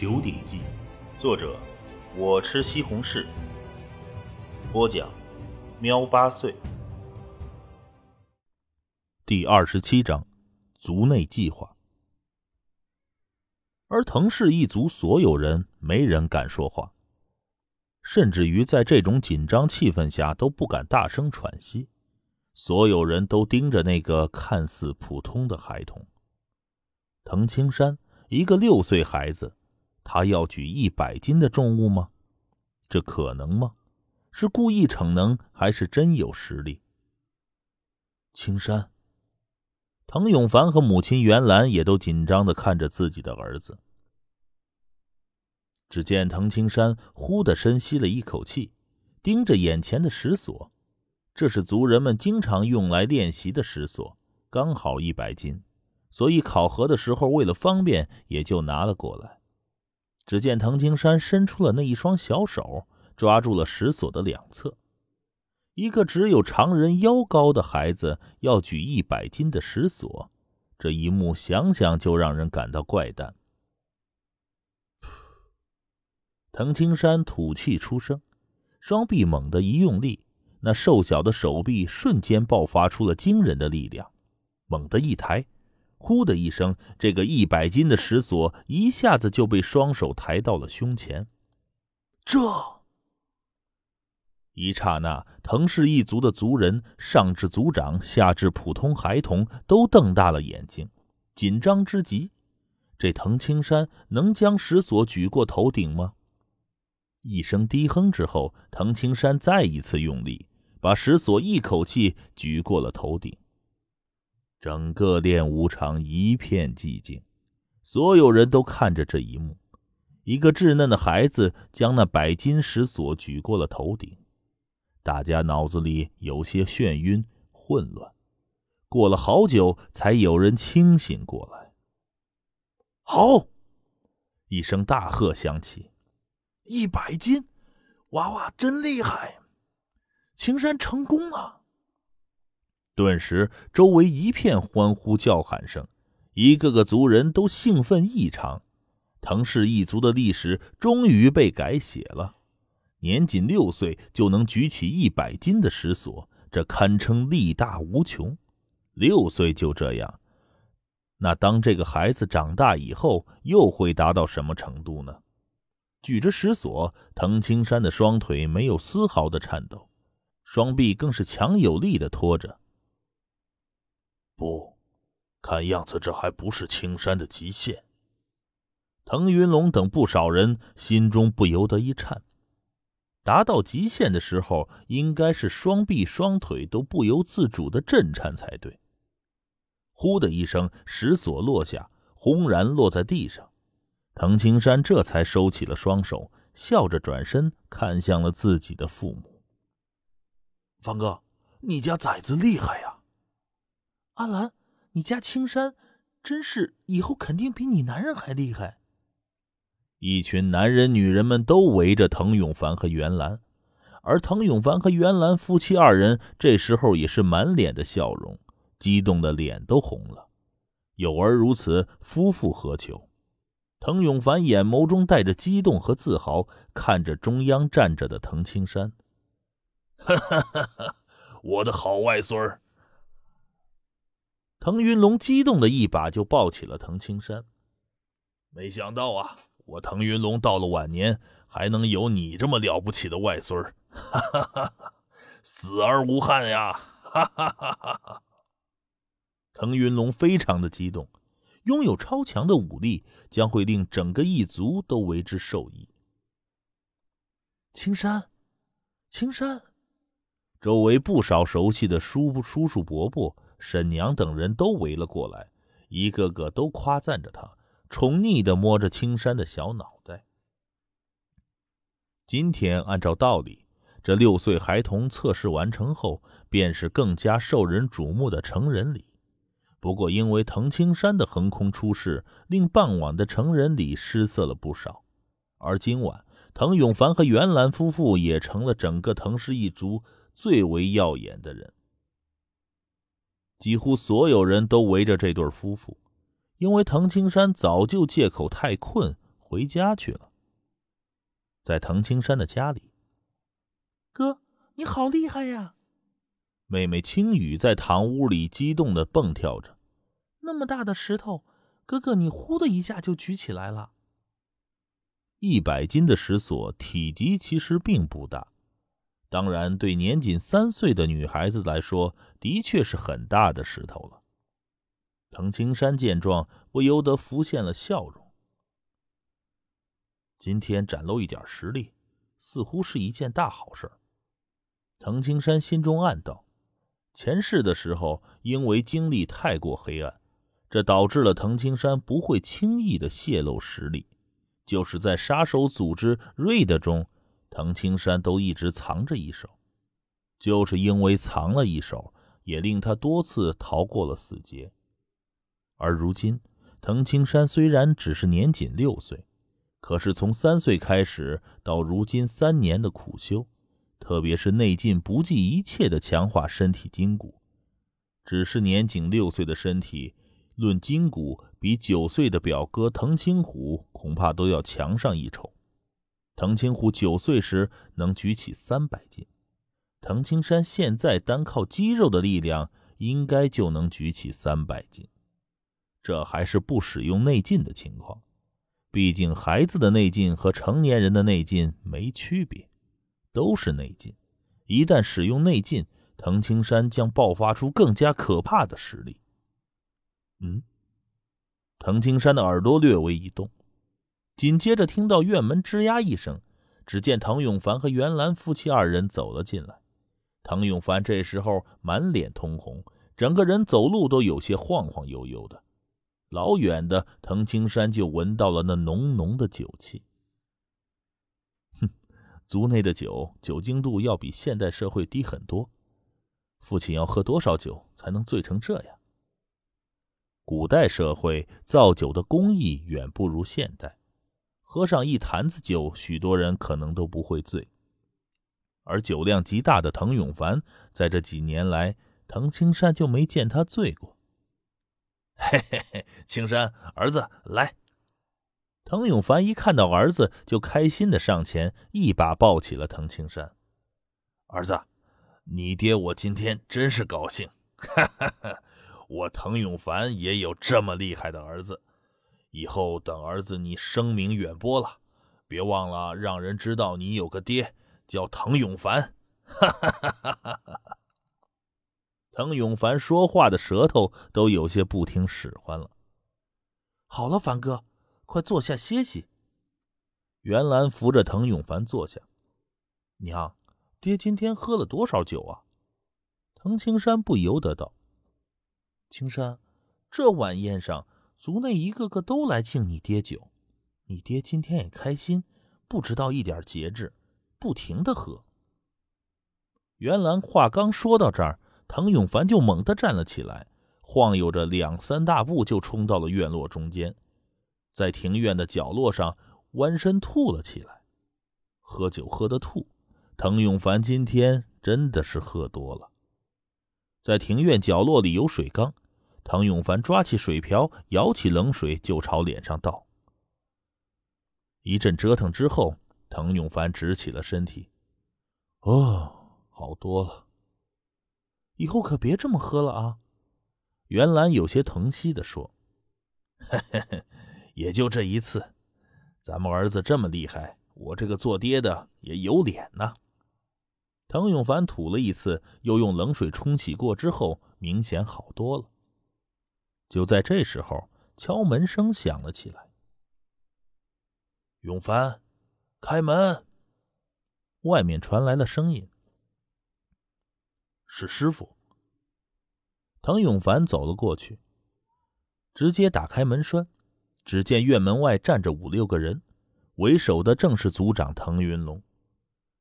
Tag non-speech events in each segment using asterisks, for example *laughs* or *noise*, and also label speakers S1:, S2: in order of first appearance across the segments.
S1: 九鼎记》，作者我吃西红柿，播讲喵八岁。第二十七章，族内计划。而藤氏一族所有人没人敢说话，甚至于在这种紧张气氛下都不敢大声喘息。所有人都盯着那个看似普通的孩童。藤青山，一个六岁孩子，他要举一百斤的重物吗？这可能吗？是故意逞能，还是真有实力？青山。滕永凡和母亲袁兰也都紧张的看着自己的儿子。只见滕青山忽的深吸了一口气，盯着眼前的石锁，这是族人们经常用来练习的石锁，刚好一百斤，所以考核的时候为了方便，也就拿了过来。只见滕青山伸出了那一双小手，抓住了石锁的两侧。一个只有常人腰高的孩子要举一百斤的石锁，这一幕想想就让人感到怪诞。藤青山吐气出声，双臂猛地一用力，那瘦小的手臂瞬间爆发出了惊人的力量，猛地一抬，呼的一声，这个一百斤的石锁一下子就被双手抬到了胸前。这。一刹那，藤氏一族的族人，上至族长，下至普通孩童，都瞪大了眼睛，紧张之极。这藤青山能将石锁举过头顶吗？一声低哼之后，藤青山再一次用力，把石锁一口气举过了头顶。整个练武场一片寂静，所有人都看着这一幕：一个稚嫩的孩子将那百金石锁举过了头顶。大家脑子里有些眩晕、混乱，过了好久，才有人清醒过来。好，一声大喝响起：“一百斤，娃娃真厉害！青山成功了！”顿时，周围一片欢呼叫喊声，一个个族人都兴奋异常。藤氏一族的历史终于被改写了。年仅六岁就能举起一百斤的石锁，这堪称力大无穷。六岁就这样，那当这个孩子长大以后，又会达到什么程度呢？举着石锁，藤青山的双腿没有丝毫的颤抖，双臂更是强有力的拖着。不，看样子这还不是青山的极限。腾云龙等不少人心中不由得一颤。达到极限的时候，应该是双臂双腿都不由自主的震颤才对。呼的一声，石锁落下，轰然落在地上。藤青山这才收起了双手，笑着转身看向了自己的父母：“方哥，你家崽子厉害呀！
S2: 阿兰，你家青山真是以后肯定比你男人还厉害。”
S1: 一群男人、女人们都围着滕永凡和袁兰，而滕永凡和袁兰夫妻二人这时候也是满脸的笑容，激动的脸都红了。有儿如此，夫复何求？滕永凡眼眸中带着激动和自豪，看着中央站着的滕青山：“ *laughs* 哈哈哈哈我的好外孙儿！”滕云龙激动的一把就抱起了滕青山，没想到啊！我腾云龙到了晚年，还能有你这么了不起的外孙儿，哈哈哈哈死而无憾呀！哈哈哈哈哈腾云龙非常的激动，拥有超强的武力，将会令整个一族都为之受益。
S2: 青山，青山，
S1: 周围不少熟悉的叔叔叔伯伯、沈娘等人都围了过来，一个个都夸赞着他。宠溺的摸着青山的小脑袋。今天按照道理，这六岁孩童测试完成后，便是更加受人瞩目的成人礼。不过，因为藤青山的横空出世，令傍晚的成人礼失色了不少。而今晚，滕永凡和袁兰夫妇也成了整个藤氏一族最为耀眼的人。几乎所有人都围着这对夫妇。因为藤青山早就借口太困回家去了。在滕青山的家里，
S2: 哥，你好厉害呀！
S1: 妹妹青雨在堂屋里激动的蹦跳着。
S2: 那么大的石头，哥哥你呼的一下就举起来了。
S1: 一百斤的石锁体积其实并不大，当然对年仅三岁的女孩子来说，的确是很大的石头了。滕青山见状，不由得浮现了笑容。今天展露一点实力，似乎是一件大好事。滕青山心中暗道：前世的时候，因为经历太过黑暗，这导致了滕青山不会轻易的泄露实力。就是在杀手组织瑞德中，滕青山都一直藏着一手，就是因为藏了一手，也令他多次逃过了死劫。而如今，滕青山虽然只是年仅六岁，可是从三岁开始到如今三年的苦修，特别是内劲不计一切的强化身体筋骨，只是年仅六岁的身体。论筋骨，比九岁的表哥滕青虎恐怕都要强上一筹。藤青虎九岁时能举起三百斤，藤青山现在单靠肌肉的力量，应该就能举起三百斤。这还是不使用内劲的情况，毕竟孩子的内劲和成年人的内劲没区别，都是内劲。一旦使用内劲，藤青山将爆发出更加可怕的实力。嗯，藤青山的耳朵略微一动，紧接着听到院门吱呀一声，只见滕永凡和袁兰夫妻二人走了进来。滕永凡这时候满脸通红，整个人走路都有些晃晃悠悠的。老远的滕青山就闻到了那浓浓的酒气。哼，族内的酒酒精度要比现代社会低很多。父亲要喝多少酒才能醉成这样？古代社会造酒的工艺远不如现代，喝上一坛子酒，许多人可能都不会醉。而酒量极大的滕永凡，在这几年来，滕青山就没见他醉过。
S2: 嘿嘿嘿，青山儿子来。
S1: 滕永凡一看到儿子，就开心的上前，一把抱起了滕青山。
S2: 儿子，你爹我今天真是高兴。哈哈哈。我滕永凡也有这么厉害的儿子，以后等儿子你声名远播了，别忘了让人知道你有个爹叫滕永凡。哈哈哈哈哈哈！
S1: 滕永凡说话的舌头都有些不听使唤了。
S2: 好了，凡哥，快坐下歇息。
S1: 袁兰扶着滕永凡坐下。
S2: 娘，爹今天喝了多少酒啊？
S1: 滕青山不由得道。
S2: 青山，这晚宴上，族内一个个都来敬你爹酒，你爹今天也开心，不知道一点节制，不停的喝。
S1: 袁兰话刚说到这儿，滕永凡就猛地站了起来，晃悠着两三大步就冲到了院落中间，在庭院的角落上弯身吐了起来。喝酒喝的吐，滕永凡今天真的是喝多了。在庭院角落里有水缸，唐永凡抓起水瓢，舀起冷水就朝脸上倒。一阵折腾之后，唐永凡直起了身体。哦，好多了。
S2: 以后可别这么喝了啊！
S1: 袁兰有些疼惜的说：“
S2: 嘿嘿嘿，也就这一次。咱们儿子这么厉害，我这个做爹的也有脸呐。”
S1: 滕永凡吐了一次，又用冷水冲洗过之后，明显好多了。就在这时候，敲门声响了起来。
S2: 永凡，开门！
S1: 外面传来了声音：“
S2: 是师傅。”
S1: 滕永凡走了过去，直接打开门栓，只见院门外站着五六个人，为首的正是族长滕云龙。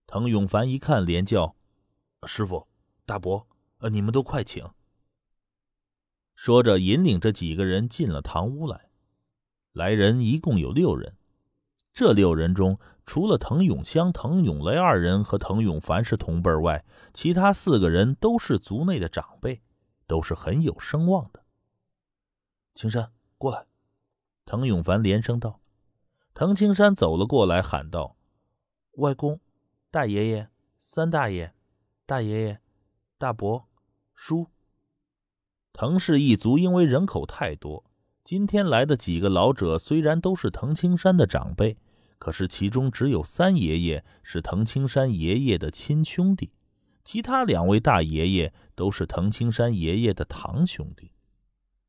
S1: 滕永凡一看，连叫：“
S2: 师傅，大伯，呃，你们都快请。”
S1: 说着，引领着几个人进了堂屋来。来人一共有六人，这六人中，除了滕永香、滕永雷二人和滕永凡是同辈外，其他四个人都是族内的长辈，都是很有声望的。
S2: 青山，过来。
S1: 滕永凡连声道。滕青山走了过来，喊道：“外公，大爷爷，三大爷，大爷爷，大伯，叔。”滕氏一族因为人口太多，今天来的几个老者虽然都是滕青山的长辈，可是其中只有三爷爷是滕青山爷爷的亲兄弟，其他两位大爷爷都是滕青山爷爷的堂兄弟。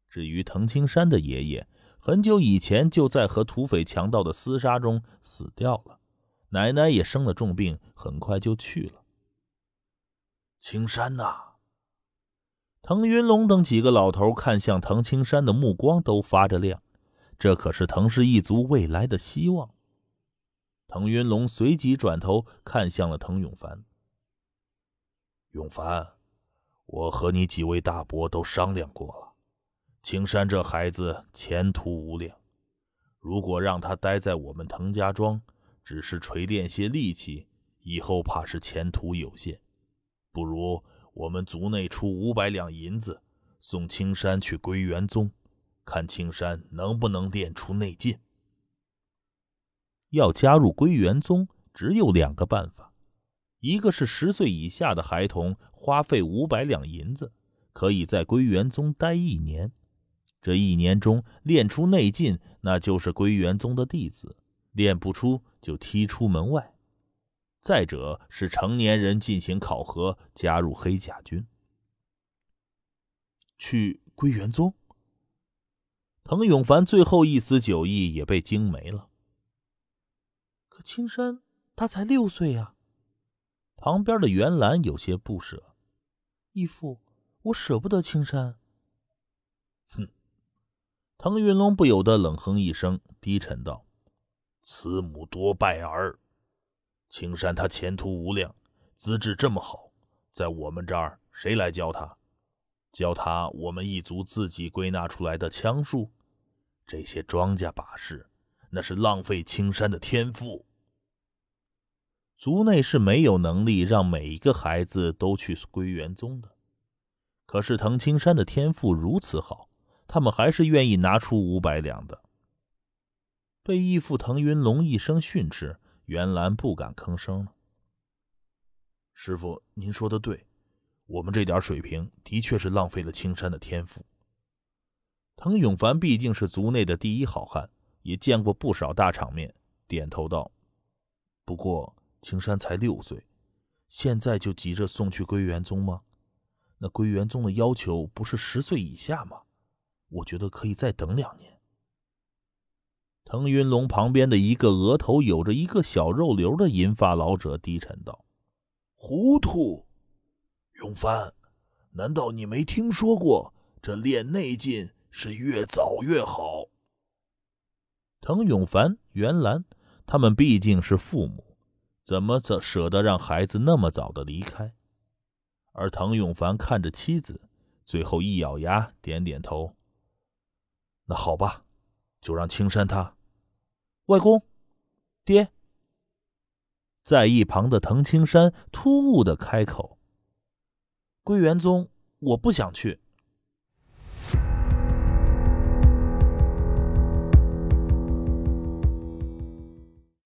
S1: 至于滕青山的爷爷，很久以前就在和土匪强盗的厮杀中死掉了，奶奶也生了重病，很快就去了。
S2: 青山呐！
S1: 滕云龙等几个老头看向滕青山的目光都发着亮，这可是滕氏一族未来的希望。滕云龙随即转头看向了滕永凡：“
S2: 永凡，我和你几位大伯都商量过了。”青山这孩子前途无量，如果让他待在我们滕家庄，只是锤炼些力气，以后怕是前途有限。不如我们族内出五百两银子，送青山去归元宗，看青山能不能练出内劲。
S1: 要加入归元宗，只有两个办法：一个是十岁以下的孩童花费五百两银子，可以在归元宗待一年。这一年中练出内劲，那就是归元宗的弟子；练不出，就踢出门外。再者是成年人进行考核，加入黑甲军。去归元宗，滕永凡最后一丝酒意也被惊没了。可青山他才六岁呀！旁边的袁兰有些不舍：“义父，我舍不得青山。”哼滕云龙不由得冷哼一声，低沉道：“
S2: 慈母多败儿，青山他前途无量，资质这么好，在我们这儿谁来教他？教他我们一族自己归纳出来的枪术？这些庄稼把式，那是浪费青山的天赋。
S1: 族内是没有能力让每一个孩子都去归元宗的，可是滕青山的天赋如此好。”他们还是愿意拿出五百两的。被义父滕云龙一声训斥，袁兰不敢吭声了。
S2: 师傅，您说的对，我们这点水平的确是浪费了青山的天赋。
S1: 滕永凡毕竟是族内的第一好汉，也见过不少大场面，点头道：“不过青山才六岁，现在就急着送去归元宗吗？那归元宗的要求不是十岁以下吗？”我觉得可以再等两年。滕云龙旁边的一个额头有着一个小肉瘤的银发老者低沉道：“
S2: 糊涂，永帆，难道你没听说过这练内劲是越早越好？”
S1: 滕永凡、袁兰他们毕竟是父母，怎么则舍得让孩子那么早的离开？而滕永凡看着妻子，最后一咬牙，点点头。那好吧，就让青山他。外公，爹。在一旁的滕青山突兀的开口：“归元宗，我不想去。”